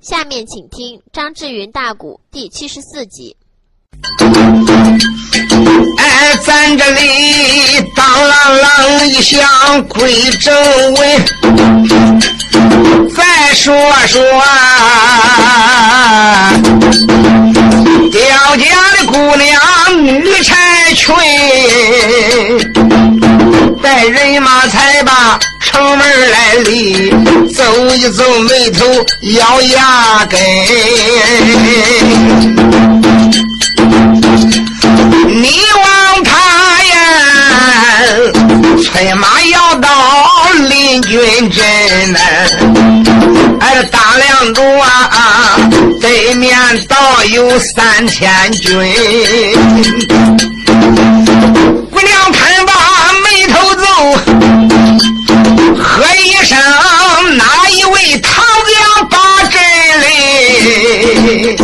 下面请听张志云大鼓第七十四集。哎，咱这里当啷啷一响归正文，再说说刁家的姑娘女柴裙，带人马才把城门来立，走一走眉头咬牙根。你望他呀，催马要到临军阵呢。哎，这大梁主啊，对面倒有三千军。姑娘看喝一声：哪一位唐将把阵嘞？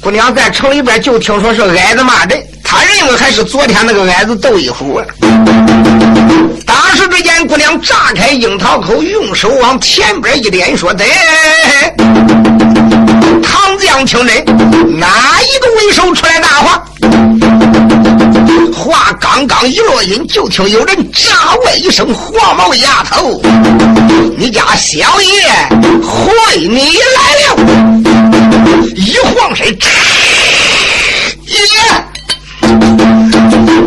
姑娘在城里边就听说是矮子骂人，他认为还是昨天那个矮子窦一虎。当时只见姑娘炸开樱桃口，用手往前边一点，说：“得，唐将听真，哪一个为首出来答话？”刚刚一落音，就听有人炸问一声：“黄毛丫头，你家小爷会你来了！”一晃身，耶！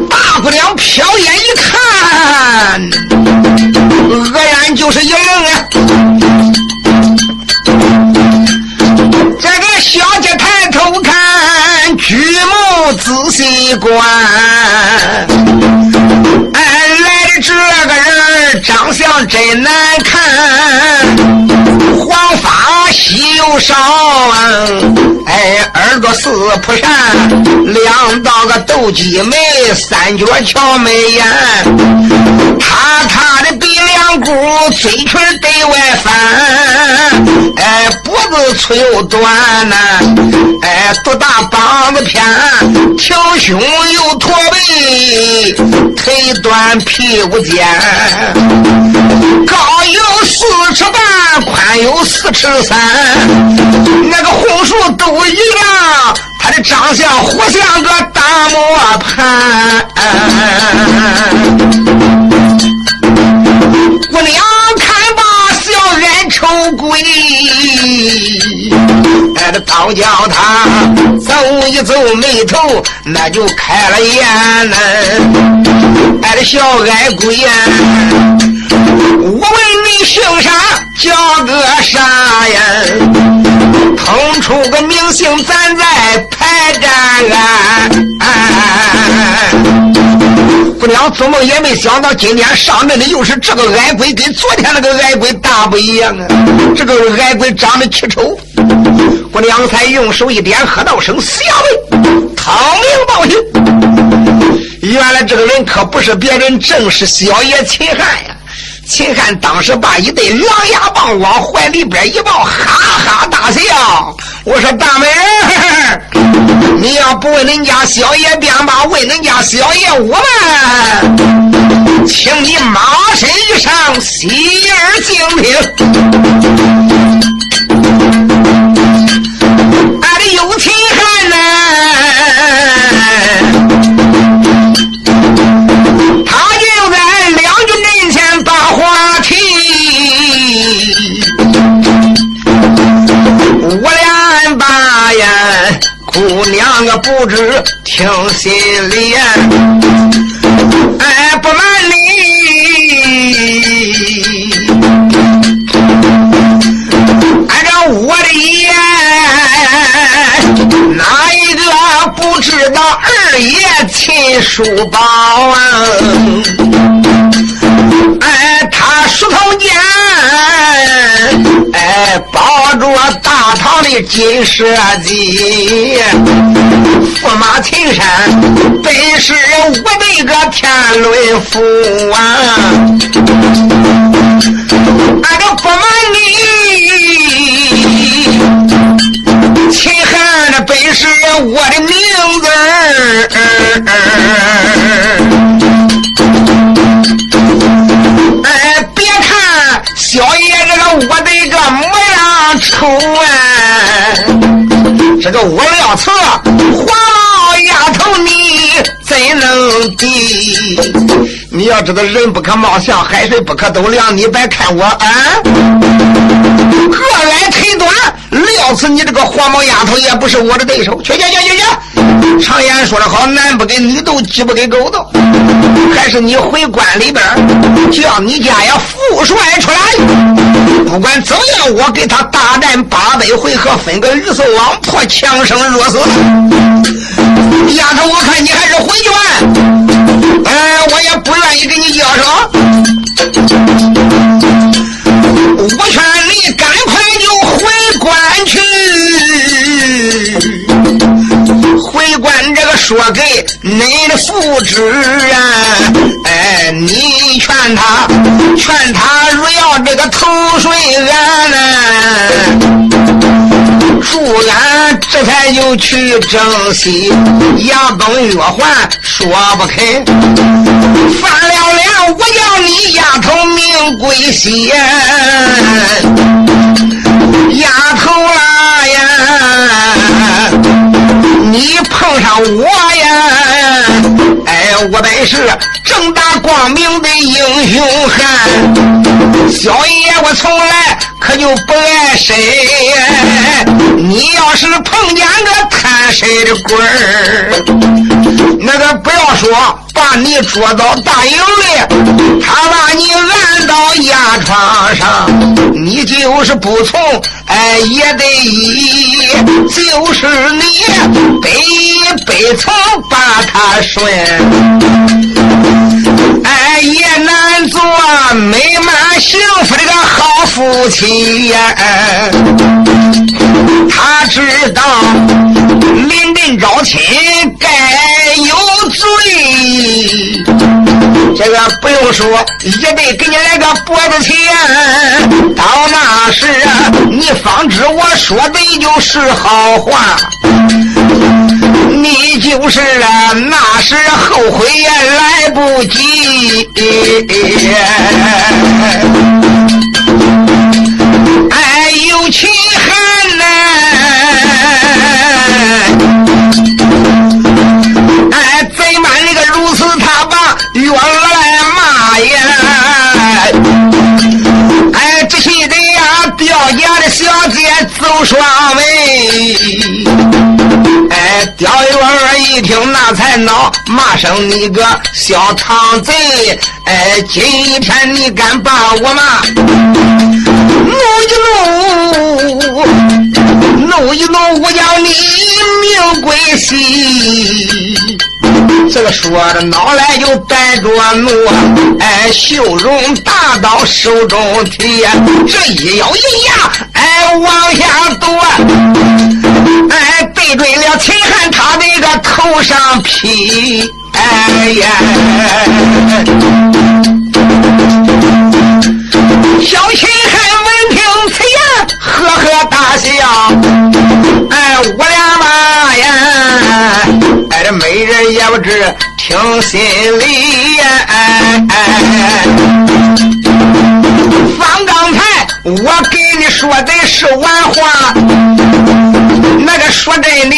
大姑娘瞟眼一看，愕然就是一愣啊！这个小姐抬头看，举目仔细观，真难稀又少，哎，耳朵似蒲扇，两道个斗鸡眉，三角桥眉眼，塌塌的鼻梁骨，嘴唇对外翻，哎，脖子粗又短呐，哎，肚大膀子偏，挺胸又驼背，腿短屁股尖，高又四尺半，宽有。四尺三，那个红薯都一样，他的长相活像个大磨盘。姑娘看罢，小眼愁归。哎，这倒叫他皱一皱眉头，那就开了眼呢。哎，这小矮鬼呀，我问你姓啥？叫个啥呀？腾出个名姓，咱再排战啊！姑娘做梦也没想到，今天上阵的又是这个矮鬼，跟昨天那个矮鬼大不一样啊！这个矮鬼长得奇丑，姑娘才用手一点，喝道声：“小妹，唐明报信。”原来这个人可不是别人，正是小爷秦汉呀！秦汉当时把一对狼牙棒往怀里边一抱，哈哈大笑。我说大美人，你要不问恁家小爷便罢，问恁家小爷我们，请你马身一上，洗耳静听。姑娘个不知听心里，哎，不瞒你。按照我的言，哪一个不知道二爷秦叔宝啊？哎，他梳头间，哎，抱着大堂的金蛇姬，驸马秦山本是我的个天伦父啊！俺这不瞒你，秦汉的本是我的名字。哎，别看小爷这个我的个模样丑个我料策，黄老丫头你怎能敌？你要知道人不可貌相，海水不可斗量，你别看我啊，个矮腿短，料死你这个黄毛丫头也不是我的对手。去去去去去！常言说得好，男不跟女斗，鸡不跟狗斗，还是你回关里边叫你家呀副帅出来。不管怎样，我给他大战八百回合，分个鱼死网破，强生弱死。丫头，我看你还是回去吧。哎，我也不愿意跟你交手。我劝你赶快说给恁的父知啊！哎，你劝他，劝他如要这个投水俺呢。朱安这才就去征西，杨东月环说不肯，翻了脸，我要你丫头命归西，丫头啊呀，你碰上我呀，哎，我本是正大光明的英雄汉，小爷我从来。可就不爱谁，你要是碰见个贪谁的鬼儿，那个不要说把你捉到大营里，他把你按到牙床上，你就是不从，哎也得依，就是你背背从把他顺，哎也难做美满幸福的个好夫妻。呀，他知道临阵招亲该有罪，这个不用说，也得给你来个脖子钱。到那时啊，你方知我说的就是好话，你就是啊，那时后悔也来不及。哎，有情家的小姐走双眉。哎，刁元儿一听那才恼，骂声你个小唐贼！哎，今天你敢把我骂？怒一怒，怒一怒，我叫你命归西！这个说着脑来就带着怒，哎，秀容大刀手中提，这一咬一牙，哎，往下夺，哎，对准了秦汉他那个头上劈，哎呀！小秦汉，笑，哎，我俩嘛呀！哎，这美人也不知听心里呀！哎哎方刚才我给你说的是玩话，那个说真的，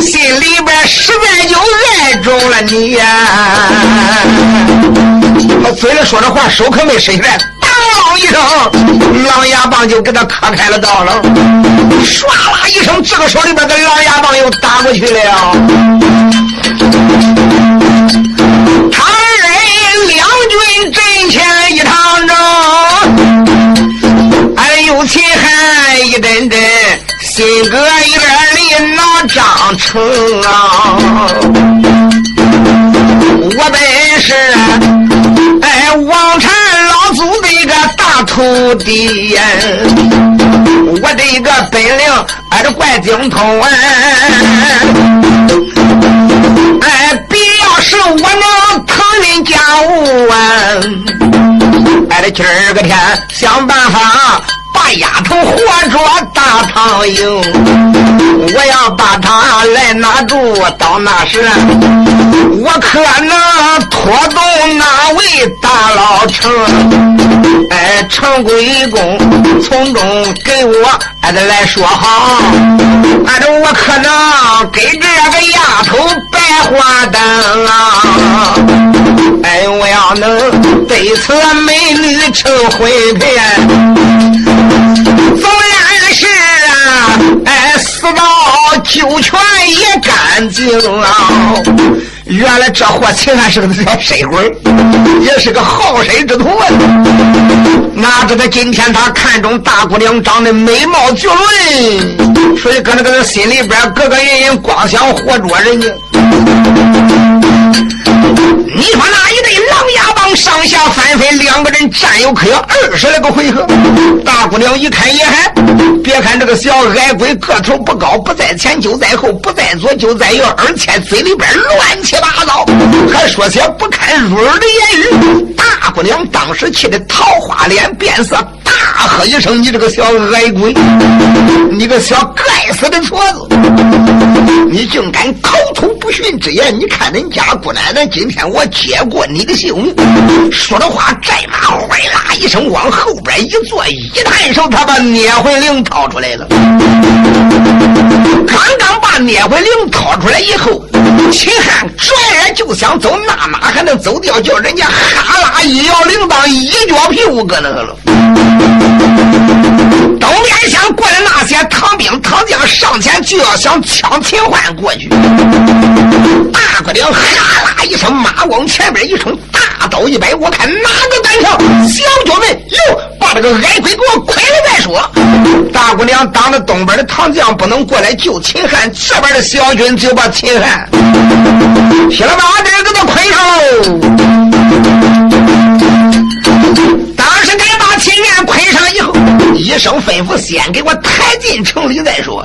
心里边实在就爱中了你呀！他嘴里说着话，手可没伸出来。一声，狼牙棒就给他磕开了道了。唰啦一声，这个手里边的狼牙棒又打过去了。唐人两军阵前一趟着，哎呦，秦汉一阵阵心搁一边里闹张成啊！我本是哎王禅大徒弟我的一个本领俺是怪精通啊！哎，必要是我能腾人家务啊！俺的今儿个天想办法把丫头活捉大苍蝇，我要把她来拿住，到那时我可能拖动哪位大老成，哎，陈贵公从中给我还得来说好，按照我可能给这个丫头白花灯啊，哎，我要能得此美女成婚配。纵然是啊，哎，死到九泉也干净啊！原来这货秦汉是个小水鬼，也是个好色之徒啊！哪知道今天他看中大姑娘长得美貌绝伦，所以搁那个心里边咯咯隐隐，光想活捉人家。你说那一对狼牙棒上下翻飞，两个人战有可有二十来个回合。大姑娘一看也还，别看这个小矮鬼个头不高，不在前就在后，不在左就在右，而且嘴里边乱七八糟，还说些不堪入耳的言语。姑娘当时气得桃花脸变色，大喝一声：“你这个小矮鬼，你个小该死的矬子，你竟敢口吐不逊之言！你看恁家姑奶奶今天我接过你的性命。”说着话，寨马回啦一声往后边一坐，一抬手，他把捏魂铃掏出来了。刚刚把捏魂铃掏出来以后，秦汉转眼就想走，那马还能走掉？叫人家哈拉一摇铃铛，一脚屁股搁那了。东边厢过来那些唐兵唐将上前就要想抢秦欢过去，大姑娘哈啦一声，马往前边一冲，大刀一摆，我看哪个胆小，小脚们哟，把这个矮鬼给我捆了再说。大姑娘当着东边的唐将不能过来救秦汉，这边的小军就把秦汉噼里啪啦给他捆上喽。当时该把秦汉捆上以后。一声吩咐，先给我抬进城里再说。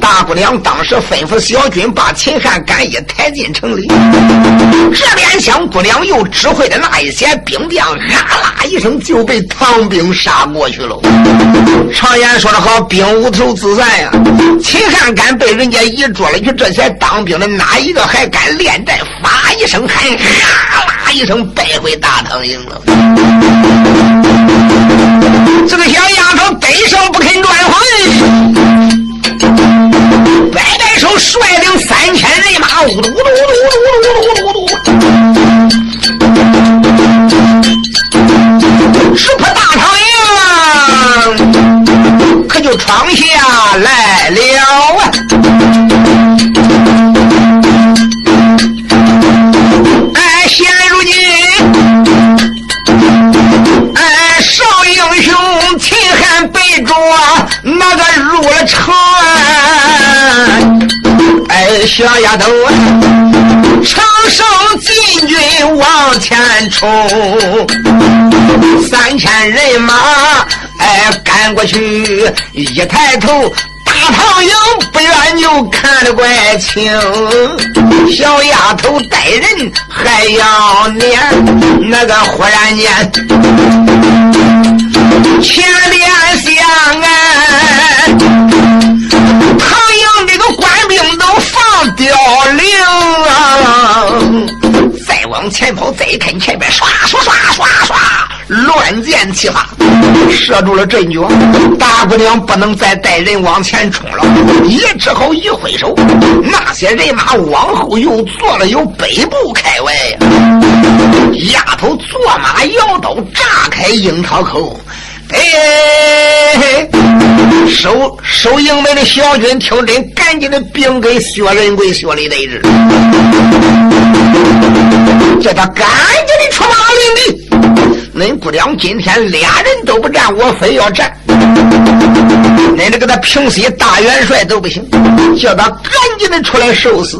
大姑娘当时吩咐小军把秦汉赶一抬进城里。这边小姑娘又指挥的那一些兵将，啊啦一声就被唐兵杀过去了。常言说得好，兵无头自散呀。秦汉敢被人家一捉了去，这些当兵的哪一个还敢恋战？一声喊，哈啦一声败回大唐营了。这个小丫头得胜不肯转回，摆摆手，率领三千人马，呜噜呜噜呜噜呜噜呜噜呜噜呜噜，直扑大唐营，可就闯下来了啊！着那个入了城，哎，小丫头，长生禁军往前冲，三千人马，哎，赶过去，一抬头，大唐营不远就看得怪清。小丫头带人还要撵，那个忽然间。前脸香哎，唐营这个官兵都放凋零啊！再往前跑，再看前边唰唰唰唰唰，乱箭齐发，射住了阵脚。大姑娘不能再带人往前冲了，也只好一挥手，那些人马往后又坐了，有北部开外。丫头坐马摇刀，炸开樱桃口。哎，守守营门的小军听真，赶紧的禀给薛仁贵、薛礼得知，叫他赶紧的出马领敌。恁姑娘今天俩人都不战，我非要战。恁这个他平西大元帅都不行，叫他赶紧的出来受死。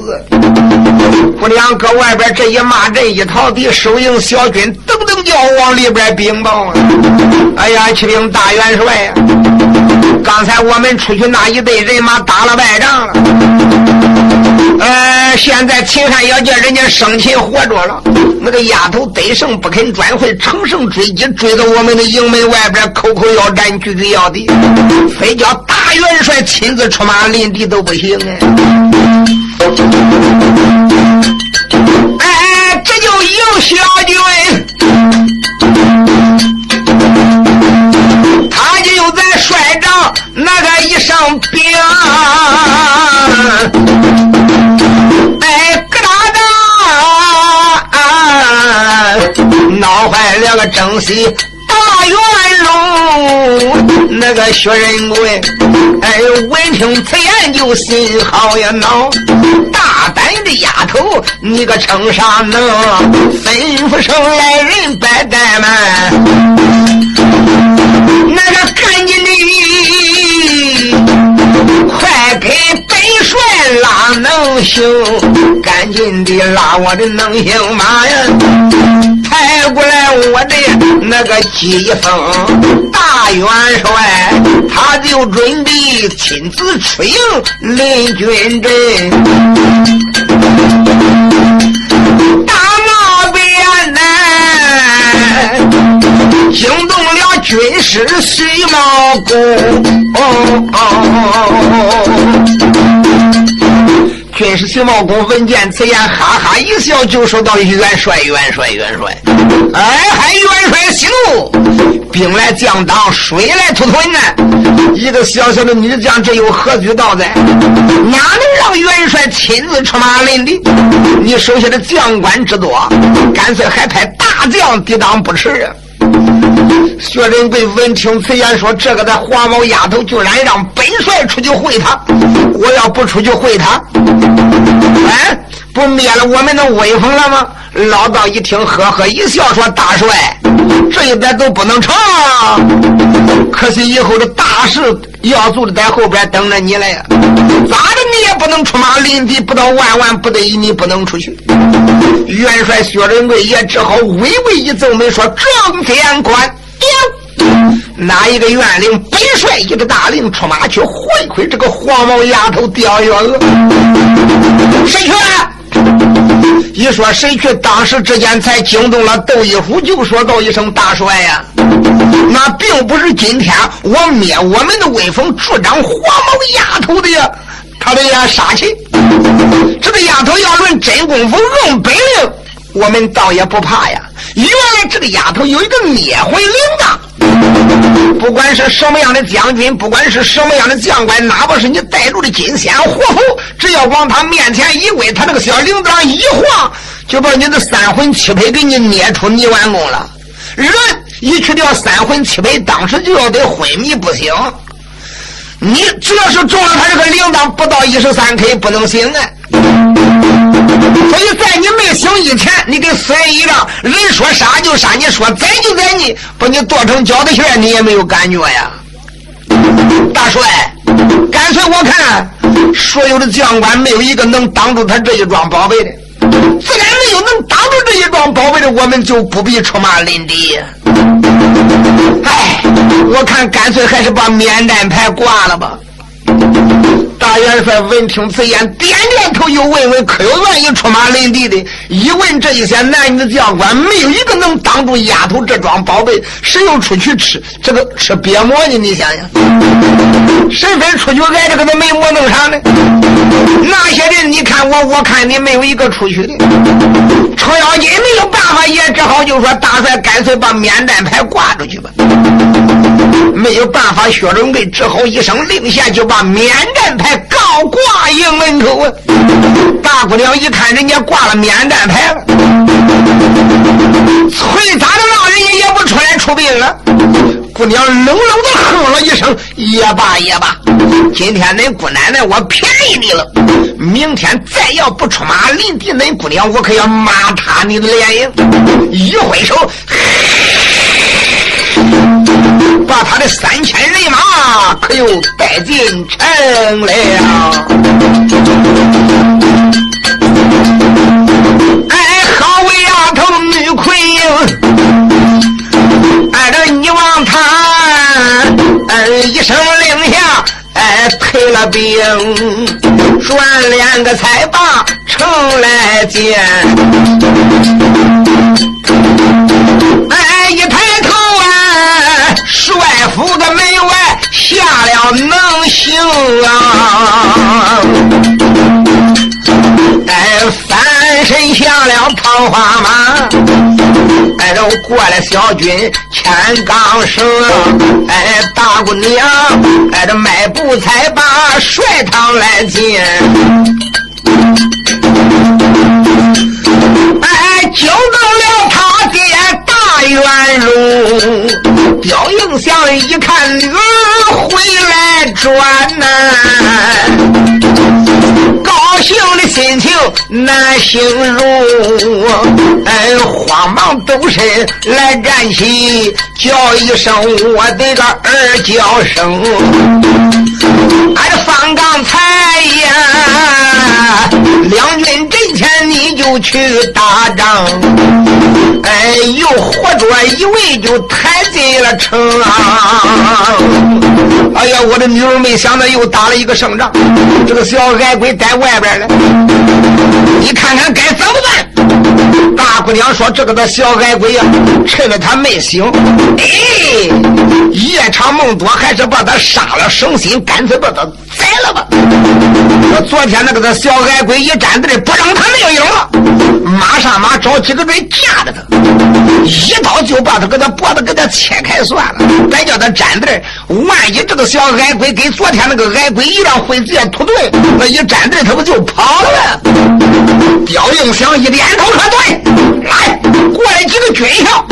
姑娘搁外边这一骂阵一逃敌，收营小军噔噔叫往里边禀报啊！哎呀，启禀大元帅呀，刚才我们出去那一队人马打了败仗了，呃，现在秦汉要叫人家生擒活捉了，那个丫头得胜不肯转回，乘胜追击，追到我们的营门外边，口口要战，句句要敌，非叫大元帅亲自出马临敌都不行哎！哎，这就有小军。上边，哎，咯哒哒，闹坏了个正西大元龙。那个薛仁贵，哎，闻听此言就心好呀恼。大胆的丫头，你个称啥能？吩咐声来人摆怠慢，那个赶紧的。能行，赶紧的拉我的能行马呀！抬过来我的那个疾风大元帅，他就准备亲自出营临军阵。大闹边南，惊动了军师徐茂公。军师徐茂公闻见此言，哈哈一笑，就说道：“元帅，元帅，元帅！哎，还元帅息怒！兵来将挡，水来土屯呢。一个小小的女将，这有何居道哉？哪能让元帅亲自出马临敌？你手下的将官之多，干脆还派大将抵挡不迟啊！”薛仁贵闻听此言，说：“这个的黄毛丫头，居然让本帅出去会他！我要不出去会他，哎，不灭了我们的威风了吗？”老道一听，呵呵一笑，说：“大帅，这一点都不能成。可惜以后的大事要做的在后边等着你了呀。咋的，你也不能出马临敌，不到万万不得已，你不能出去。”元帅薛仁贵也只好微微一皱眉，说：“正监官。”哪一个元领本帅一个大令出马去会会这个黄毛丫头刁月娥？谁去？一说谁去，当时之间才惊动了窦一虎，就说道一声大帅呀，那并不是今天我灭我们的威风，助长黄毛丫头的呀，他的呀杀气。这个丫头要论真功夫，论本领，我们倒也不怕呀。原来这个丫头有一个灭魂铃铛，不管是什么样的将军，不管是什么样的将官，哪怕是你带路的金仙活佛，只要往他面前一跪，他那个小铃铛一晃，就把你的三魂七魄给你捏出泥丸宫了。人一去掉三魂七魄，当时就要得昏迷不醒。你只要是中了他这个铃铛，不到一十三 K 不能醒啊。所以在你没醒以前，你给死人一仗，人说杀就杀，你说宰就宰你，把你剁成饺子馅，你也没有感觉呀。大帅，干脆我看所有的将官没有一个能挡住他这一桩宝贝的，自然没有能挡住这一桩宝贝的，我们就不必出马临敌。哎，我看干脆还是把免战牌挂了吧。大元帅闻听此言，点点头，又问问：可有愿意出马领地的？一问这一些男女将官，没有一个能挡住丫头这桩宝贝。谁又出去吃这个吃鳖馍呢？你想想，谁非出去挨着个那没馍弄啥呢？那些人，你看我，我看你，没有一个出去的。程咬金没有办法，也只好就说：大帅，干脆把免战牌挂出去吧。没有办法，薛仁贵只好一声令下，就把免战牌高挂营门口啊！大姑娘一看，人家挂了免战牌了，催咋的让人家也不出来出兵了。姑娘冷冷的哼了一声：“也罢也罢，今天恁姑奶奶我便宜你了，明天再要不出马临敌，恁姑娘我可要骂塌你的脸营！”一挥手。把他的三千人马可又带进城了。哎，好为丫头女魁英，挨着你王他，哎，一声令下，哎，退了兵，转两个才把城来见。哎，一抬头啊，帅府的门外下了能行啊！哎，翻身下了桃花马，哎，都过来小军牵钢绳，哎，大姑娘，哎，这迈步才把帅堂来进，哎，惊动了他爹大元荣，刁应祥一看女儿回来转呐。高兴的心情难形容，哎，慌忙动身来站起，叫一声我的个儿叫声，俺方刚才呀，两军阵又去打仗，哎，又活捉一位就抬进了城啊！哎呀，我的女儿没想到又打了一个胜仗，这个小矮鬼在外边呢，你看看该怎么办？大姑娘说：“这个的小矮鬼呀，趁着他没醒，哎，夜长梦多，还是把他杀了省心，干脆把他宰了吧。”我昨天那个的小矮鬼一站队，不让他命影了，马上马找几个人架着他，一刀就把他给他脖子给他切开算了，别叫他站队。万一这个小矮鬼跟昨天那个矮鬼一样会直接突盾，那一站队他不就跑了吗？刁应祥一点头说对，来，过来几个军校，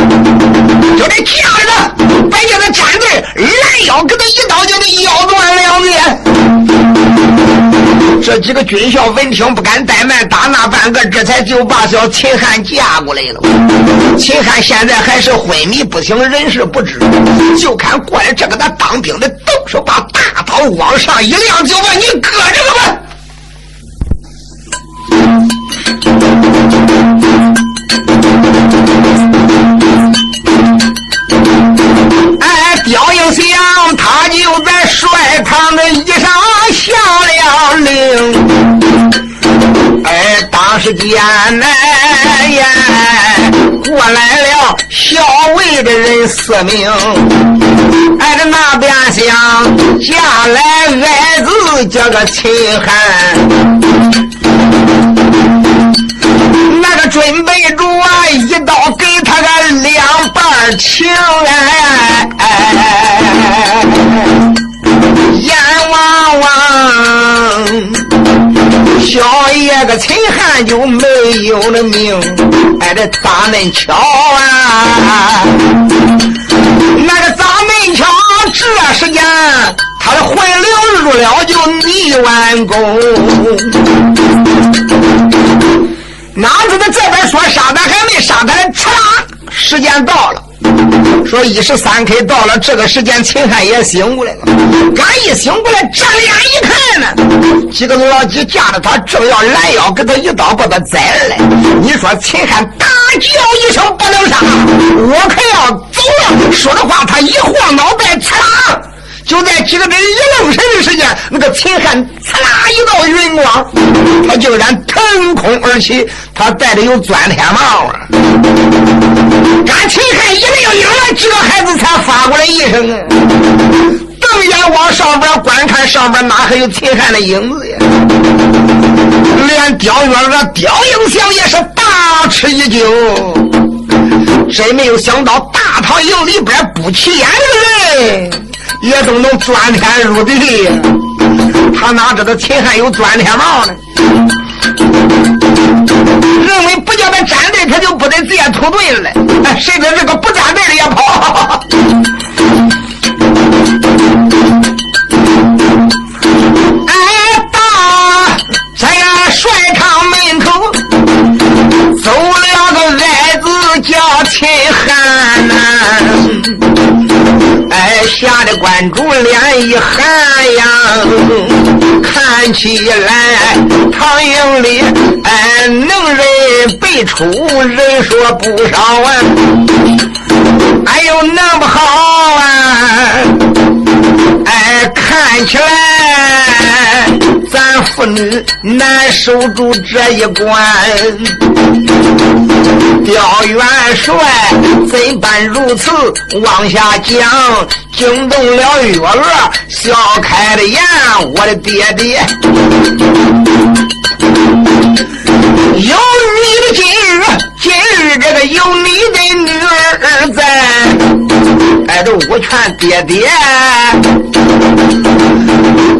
就这架着他，别叫他站队，拦腰给他一刀就得腰断两截。这几个军校闻听不敢怠慢，打那半个，这才就把小秦汉架过来了。秦汉现在还是昏迷不醒，人事不知，就看过来这个他当兵的，动手把大刀往上一亮，就把你搁着了吧。当时间来呀，过来了校尉的人四名。挨着那边厢下来矮子叫个秦汉。那个准备着啊，一刀给他个两半情哎，眼别个秦汉就没有了命，哎，这咋恁巧啊？那个砸门敲？这时间他的魂灵入了就逆完功。哪知道这边说杀的还没杀他，嚓啦，时间到了。说一十三开到了，这个时间秦汉也醒过来了。刚一醒过来，睁眼一看呢，几个老几架着他，正要拦腰给他一刀把他宰了。你说秦汉大叫一声不能杀，我可要走了。说的话，他一晃脑袋，刺啦。就在几个人一愣神的时间，那个秦汉刺啦一道云光，他竟然腾空而起，他戴着有钻天帽啊！赶秦汉一命影了，几个孩子才发过来一声啊！瞪眼往上边观看，上边哪还有秦汉的影子呀？连刁月娥、刁应祥也是大吃一惊，真没有想到大唐营里边不起眼的人。也都能钻天入地，他哪知道秦汉有钻天帽呢？认为不叫他站队，他就不得直接突盾了。谁知这个不站队的也跑。哎，大在帅堂门口走了个矮子叫秦汉呐。哎，吓得关主脸一寒呀！看起来唐营里哎，能人辈出，人说不少啊！哎呦，那么好啊！哎，看起来。妇女难守住这一关。刁元帅怎般如此往下讲，惊动了月娥，笑开了眼。我的爹爹，有你的今日，今日这个有你的女儿在，哎，这我劝爹爹。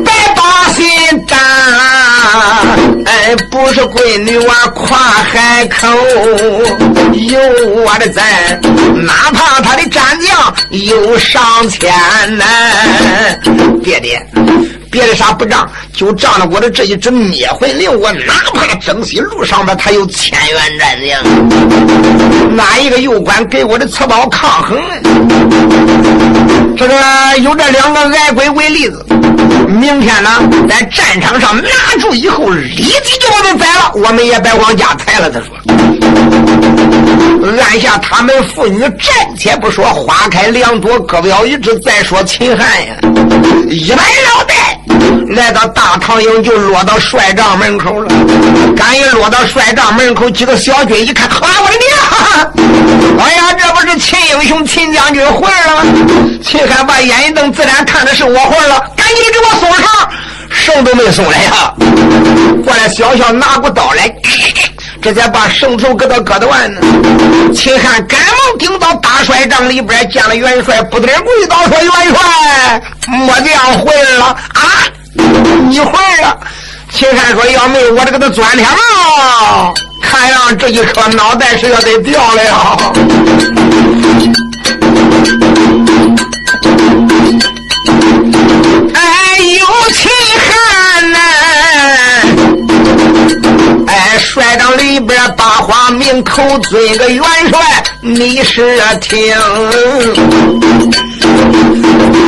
别把心哎，不是闺女娃跨海口，有我的在，哪怕他的战将有上千呢。爹爹，别的啥不仗，就仗着我的这一支灭魂铃，我哪怕征西路上边他有千员战将，哪一个右官给我的刺刀抗衡？这个有这两个矮鬼为例子。明天呢，在战场上拿住以后，立即就把他宰了。我们也别往家抬了。他说，按下他们父女暂且不说，花开两朵，各表一枝。再说秦汉呀，一摆脑袋来到大唐营，就落到帅帐门口了。刚一落到帅帐门口，几个小军一看，啊，我的娘！哎呀，这不是秦将军回来了？秦汉把眼一瞪，自然看的是我回来了。赶紧给我送上，绳都没松来呀！过来，小小拿过刀来，这才把绳头给他割的完呢。秦汉赶忙顶到大帅帐里边，见了元帅，不得跪倒说：“元帅，末将回来了啊！你回来了。”秦汉说：“要没我这给他钻天了，看样这一颗脑袋是要得掉了呀。”哎，有秦汉呐！哎，帅帐里边把话明口尊个元帅，你是听。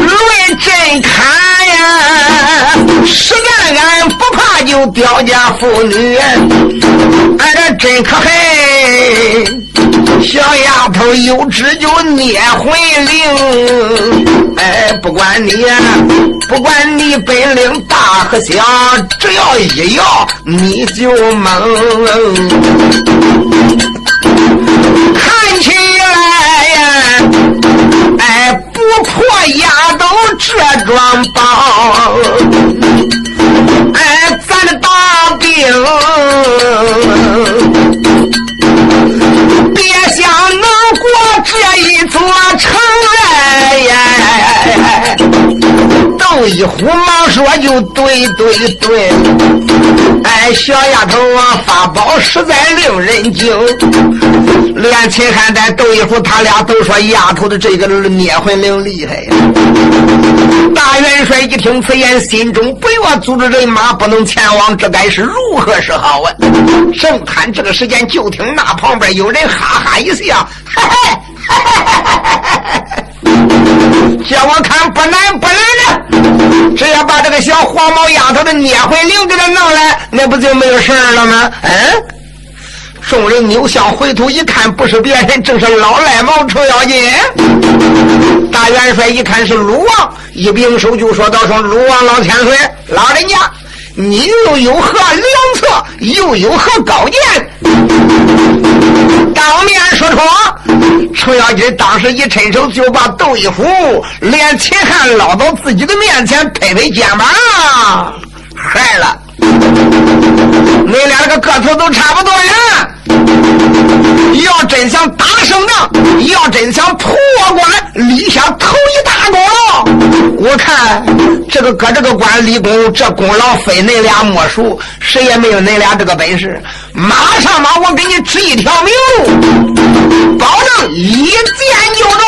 论真看，实干俺不怕就刁家妇女，俺这真可恨。小丫头有志就捏魂灵，哎，不管你，不管你本领大和小，只要一摇你就懵。看起来，破丫头这桩宝，哎，咱的大兵。这一座城哎，窦一虎忙说：“就对对对，哎，小丫头啊，法宝实在令人惊。连秦汉在窦一虎他俩都说丫头的这个灭魂铃厉害呀。”大元帅一听此言，心中不要组织人马不能前往，这该是如何是好啊？正看这个时间，就听那旁边有人哈哈一笑嘿嘿嘿，嘿嘿。叫我看不难不难的，只要把这个小黄毛丫头的捏魂铃给他弄来，那不就没有事了吗？嗯，众人扭向回头一看，不是别人，正是老赖毛程咬金。大元帅一看是鲁王，一并手就说道：“说鲁王老天岁，老人家。”你又有何良策，又有何高见？当面说说。程咬金当时一伸手，就把窦一虎连秦汉捞到自己的面前，拍拍肩膀，害了。你俩这个个头都差不多呀！要真想打胜仗，要真想破关，立下头一大功，我看这个搁这个关立功，这功劳非恁俩莫属，谁也没有恁俩这个本事。马上马，我给你指一条明路，保证一见就中。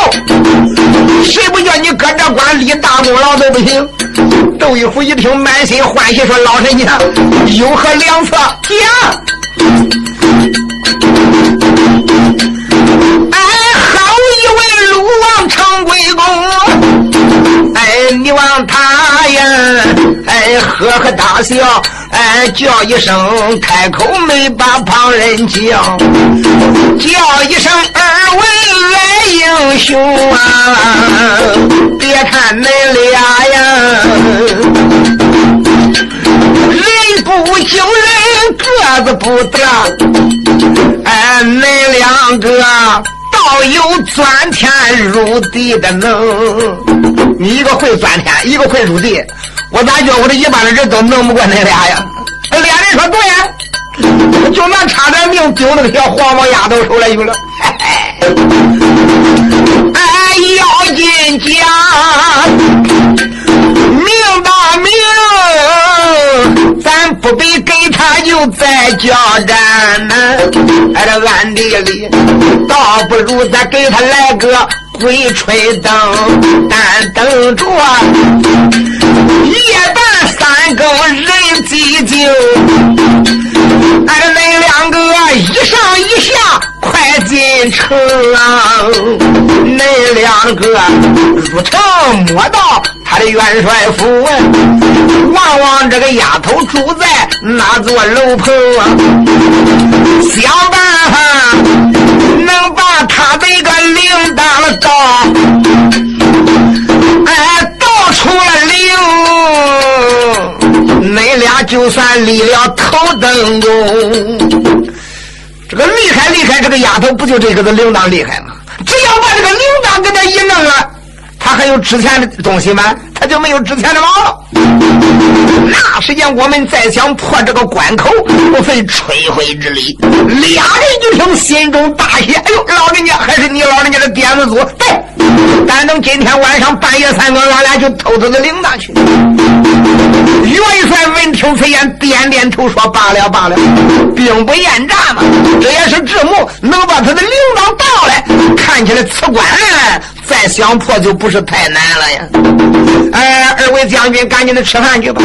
谁不叫你搁这关立大功劳都不行。窦一虎一听，满心欢喜，说：“老人家有何良策？讲。”希望他呀，哎，呵呵大笑，哎，叫一声，开口没把旁人叫，叫一声二位来英雄啊！别看恁俩呀，人不惊人，个子不大，哎，恁两个。要有钻天入地的能。你一个会钻天，一个会入地，我咋觉我这一般的人都弄不过那俩呀？俩人说对呀，就那差点命丢那个小黄毛丫头手里去了。哎，要进家，明打明，咱不比就再交战呢。俺，这暗地里，倒不如咱给他来个鬼吹灯，但等着夜半三更人寂静。俺们两个一上一下快进城啊，恁两个入城摸到他的元帅府，望望这个丫头住在哪座楼棚啊，想办法能把他的个铃铛到。恁俩就算立了头灯功，这个厉害厉害，这个丫头不就这个的铃铛厉害吗？只要把这个铃铛给他一弄了，他还有值钱的东西吗？他就没有值钱的毛了。那时间我们再想破这个关口，不费吹灰之力。俩人就听心中大喜，哎呦，老人家还是你老人家的点子足，对，咱等今天晚上半夜三更，俺俩就偷偷的领他去。元帅闻听此言，点点头说：“罢了罢了，兵不厌诈嘛，这也是智谋，能把他的铃铛盗来，看起来此关。”再想破就不是太难了呀！哎，二位将军，赶紧的吃饭去吧。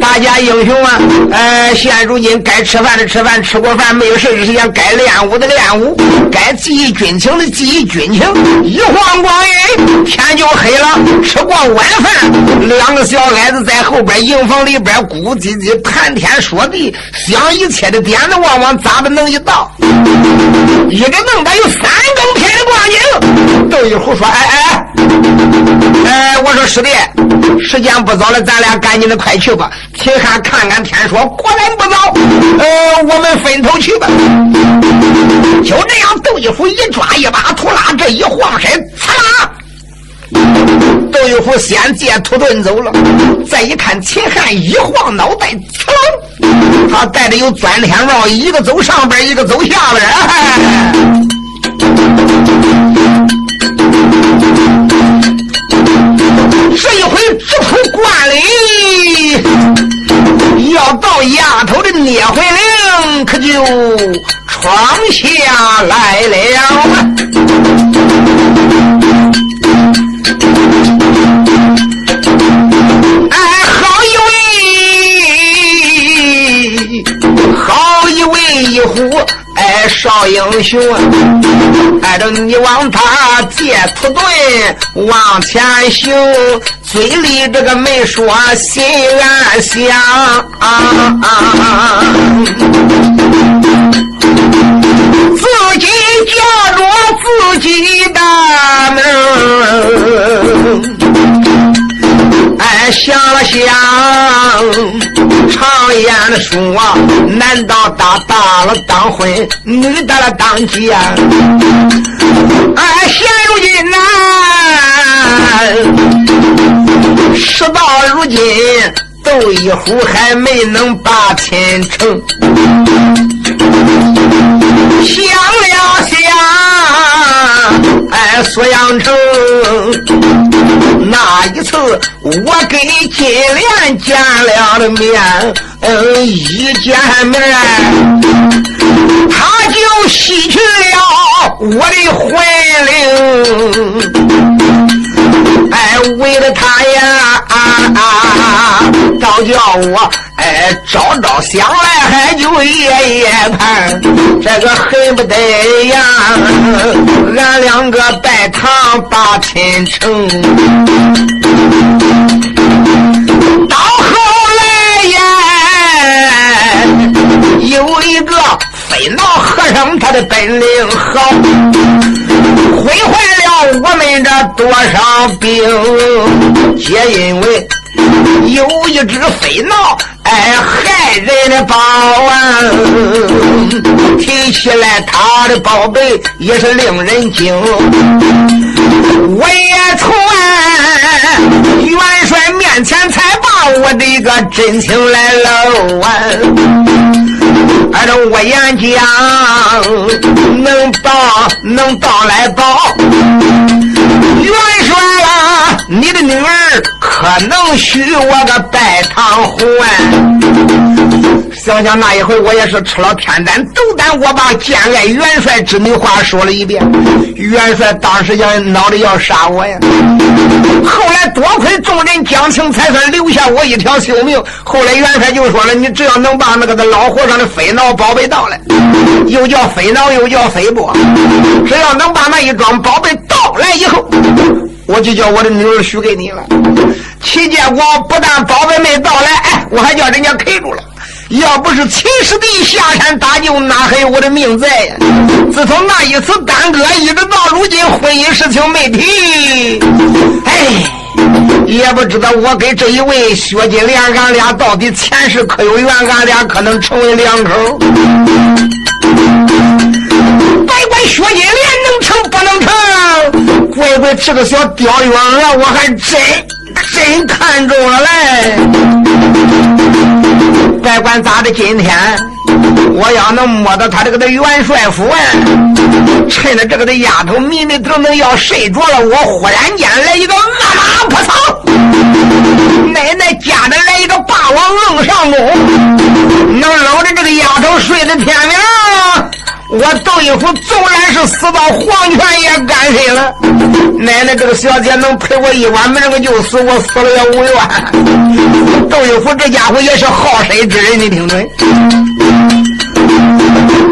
大家英雄啊！哎，现如今该吃饭的吃饭，吃过饭没有事之间，该练武的练武，该记忆军情的记忆军情。一晃光阴，天就黑了。吃过晚饭，两个小矮子在后边营房里边咕咕唧唧谈天说地，想一切的点子，往往咋的能一到？一个弄得有三更天的光景，都一。胡说！哎哎哎！我说师弟，时间不早了，咱俩赶紧的快去吧。秦汉看看天，说果然不早。呃，我们分头去吧。就这样，窦一虎一抓一把土拉，这一晃身，刺啦！窦一虎先借土遁走了。再一看，秦汉一晃脑袋，刺啦！他带着有钻天帽，一个走上边，一个走下边。这一回直扑关里，要到丫头的聂回灵，可就闯下来了。英雄，挨着你往他借土遁往前行，嘴里这个没说心安详，自己叫着自己的门。哎，想了想，常言的说，男的大大了当婚，女的了当嫁。哎，现如今呐，事到如今，窦一壶还没能把亲成。想了想，哎，苏阳城那一次，我跟金莲见了的面，嗯，一见面，他就吸去了我的魂灵，哎，为了他呀，啊啊倒叫我。哎，朝朝想来还就夜夜盼，这个恨不得呀，俺两个拜堂把亲成。到后来呀，有一个称，他的本领好，毁坏了我们这多少兵，皆因为有一只飞脑。哎，害人的宝啊！提起来他的宝贝也是令人惊。我也从元帅面前才把我的一个真情来露啊！反正我演讲能报能报来报，元帅啊，你的女儿可能许我个拜堂婚？想想那一回，我也是吃了天胆斗胆，我把见爱元帅之女话说了一遍。元帅当时要闹着要杀我呀。后来多亏众人讲情，才算留下我一条性命。后来元帅就说了：“你只要能把那个老和尚的飞脑宝贝盗来，又叫飞脑又叫飞波，只要能把那一桩宝贝盗来以后，我就叫我的女儿许给你了。其结果不但宝贝没盗来，哎，我还叫人家 K 住了。”要不是秦师弟下山搭救，哪还有我的命在呀？自从那一次耽搁，一直到如今，婚姻事情没提。哎，也不知道我跟这一位薛金莲，俺俩到底前世可有缘，俺俩可能成为两口。别管薛金莲能成不能成，乖乖这个小刁月娥，我还真真看中了嘞。别管咋的，今天我要能摸到他这个的元帅府啊！趁着这个的丫头迷迷瞪瞪要睡着了，我忽然间来一个恶马扑草，奶奶家的来一个霸王硬上弓，能搂着这个丫头睡到天亮。我窦一虎纵然是死到黄泉也甘心了。奶奶，这个小姐能陪我一晚，明个就死，我死了也无怨。窦一虎这家伙也是好身之人，你听准。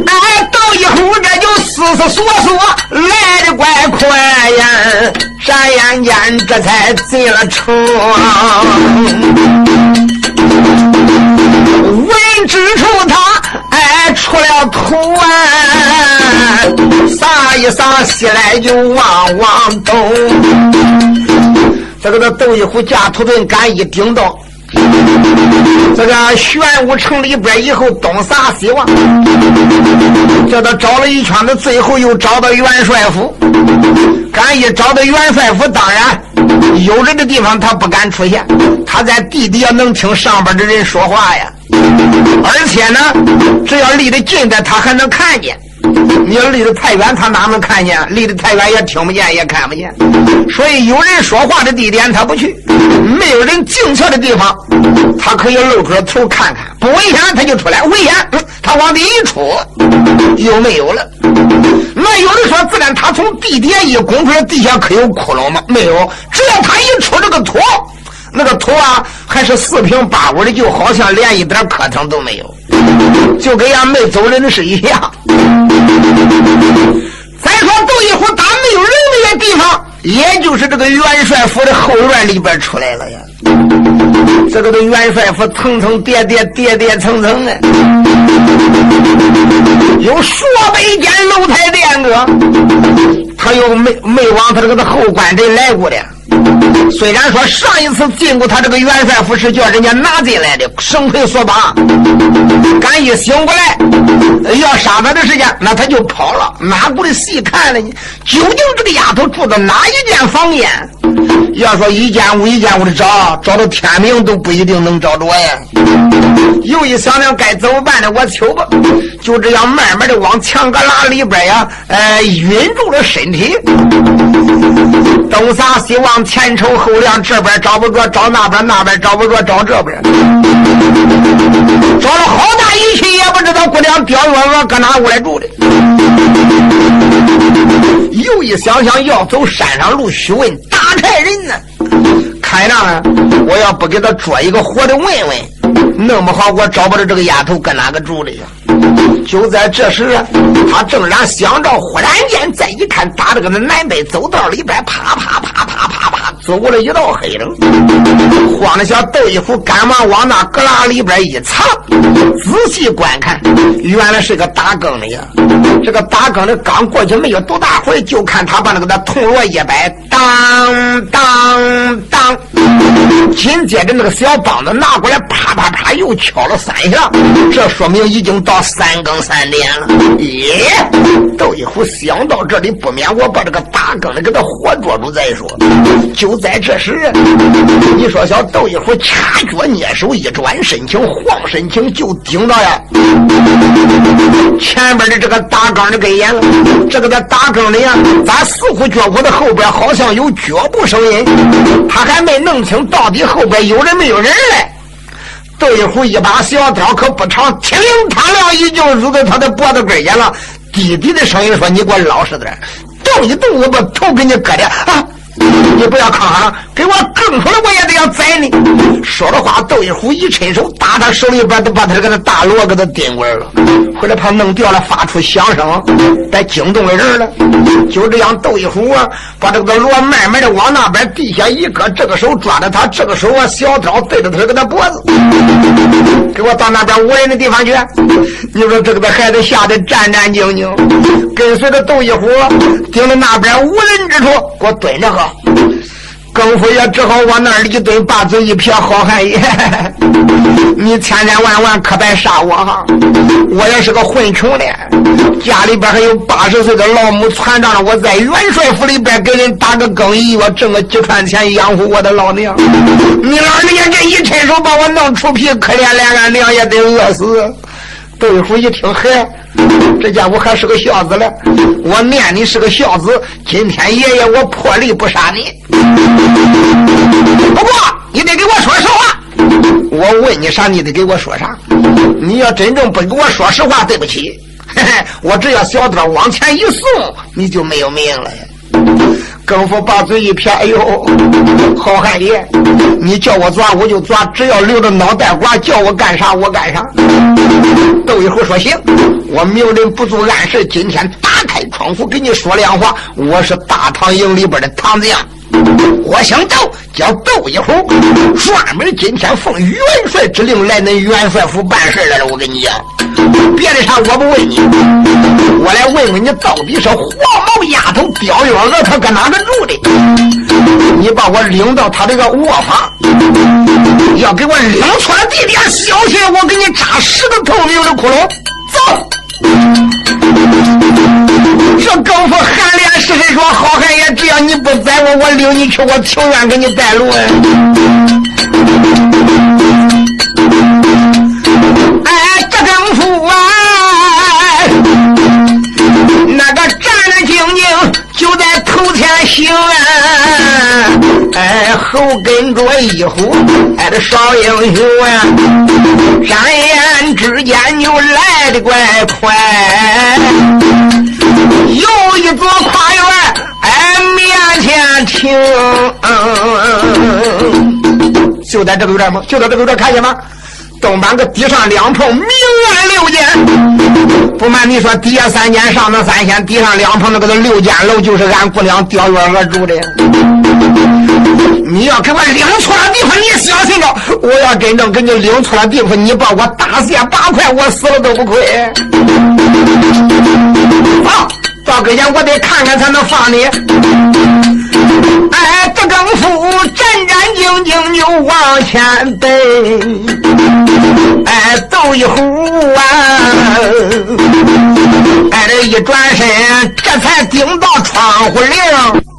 哎，窦一虎这就思思索索来的怪快呀，眨眼间这才进了城。闻之处他。哎，出了土啊，撒一撒西来就往往东。这个这窦一虎架土遁杆一顶到这个玄武城里边，以后东撒西望，叫他找了一圈子，最后又找到元帅府。敢一找到元帅府，当然有人的地方他不敢出现，他在地底下能听上边的人说话呀。而且呢，只要离得近的，他还能看见；你要离得太远，他哪能看见？离得太远也听不见，也看不见。所以有人说话的地点他不去，没有人静悄的地方，他可以露出头看看。不危险他就出来，危险他往里一出又没有了。那有的说，自然他从地底一拱出来，地下可有窟窿吗？没有，只要他一出这个土。那个土啊，还是四平八稳的，就好像连一点磕腾都没有，就跟俺没走人的是一样。再说窦一虎打没有人那些地方，也就是这个元帅府的后院里边出来了呀。这个的元帅府层层叠叠，叠叠层层的，有数百间楼台殿阁，他又没没往他这个的后官镇来过的。虽然说上一次进过他这个元帅府是叫人家拿进来的，生捆索绑，敢一醒过来要杀他的时间，那他就跑了。哪顾得细看了呢？究竟这个丫头住的哪一间房间？要说一间屋一间屋的找，找到天明都不一定能找着呀。又一想想该怎么办呢？我求吧，就这样慢慢的往墙旮旯里边呀，呃，晕住了身体。东撒西望，前瞅后亮，这边找不着，找那边，那边找不着，找这边，找了好大一气，也不知道姑娘刁月娥搁哪屋来住的。又一想想要走山上路，询问打害人呢。开张，我要不给他捉一个活的问问，弄不好我找不着这个丫头搁哪个住的呀。就在这时，他正然想着，忽然间再一看，打这个南北走道里边，啪啪啪，走过了一道黑灯，慌的小窦一虎赶忙往那旮旯里边一藏，仔细观看，原来是个打更的呀。这个打更的刚过去没有多大会，就看他把那个那铜锣一摆，当当当，紧接着那个小梆子拿过来，啪啪啪又敲了三下，这说明已经到三更三点了。耶，窦一虎想到这里，不免我把这个打更的给他活捉住再说。就在这时，你说小窦一虎掐脚捏手，一转身情，晃身情，就顶到呀前边的这个打更的跟前了。这个在打更的呀，咱似乎觉我的后边好像有脚步声音，他还没弄清到底后边有人没有人嘞。窦一虎一把小刀可不长，听他亮已经入到他的脖子根前了。低低的声音说：“你给我老实点，动一动我把头给你割了啊！”你不要抗衡，给我更出来，我也得要宰你。说着话，窦一虎一伸手打他手里边，都把他这个大锣给他钉过来了。回来怕弄掉了，发出响声，再惊动了人了。就这样，窦一虎啊，把这个锣慢慢的往那边地下一搁，这个手抓着他，这个手啊，小刀对着他这个脖子，给我到那边无人的地方去。你说这个的孩子吓得战战兢兢，跟随着窦一虎，盯着那边无人之处，给我蹲着喝。更夫也只好往那儿一蹲，把嘴一撇：“好汉爷，你千千万万可别杀我哈！我也是个混穷的，家里边还有八十岁的老母攒账，我在元帅府里边给人打个更衣，我挣个几串钱养活我的老娘。你老人家这一伸手把我弄出皮，可怜连俺娘也得饿死。”窦一虎一听，嘿。这家伙还是个孝子嘞！我念你是个孝子，今天爷爷我破例不杀你。不过你得给我说实话。我问你啥，你得给我说啥。你要真正不给我说实话，对不起，嘿嘿，我只要小刀往前一送，你就没有命了。政府把嘴一撇，哎呦，好汉爷，你叫我抓我就抓，只要留着脑袋瓜，叫我干啥我干啥。窦一会说行，我明人不做暗事，今天打开窗户跟你说亮话，我是大唐营里边的唐子阳。我姓窦，叫窦一虎，专门今天奉元帅之令来恁元帅府办事来了。我跟你讲，别的啥我不问你，我来问问你，到底是黄毛丫头刁月娥她搁哪个住的？你把我领到他这个卧房，要给我领出来地点，小心我给你扎十个透明的窟窿。走。这功夫含脸是谁说：“好汉爷，只要你不宰我，我领你去，我情愿给你带路。”哎，这功夫啊，那个战战兢兢就在头前行啊，哎，后跟着一虎，哎，这少英雄啊，转眼之间就来的怪快。又一座跨院，哎，面前停，就在这个院吗？就在这个院，看见吗？东边个地上两棚，明暗六间。不瞒你说，底下三间，上头三间，地上两棚，那个六间楼就是俺姑娘刁月娥住的。你要给我领错了地方，你小心着！我要真正给你领错了地方，你把我大卸八块，我死了都不亏。到跟前，我得看看才能放你。哎，这功夫战战兢兢就往前奔。哎，走一虎啊！哎，这一转身，这才顶到窗户棂。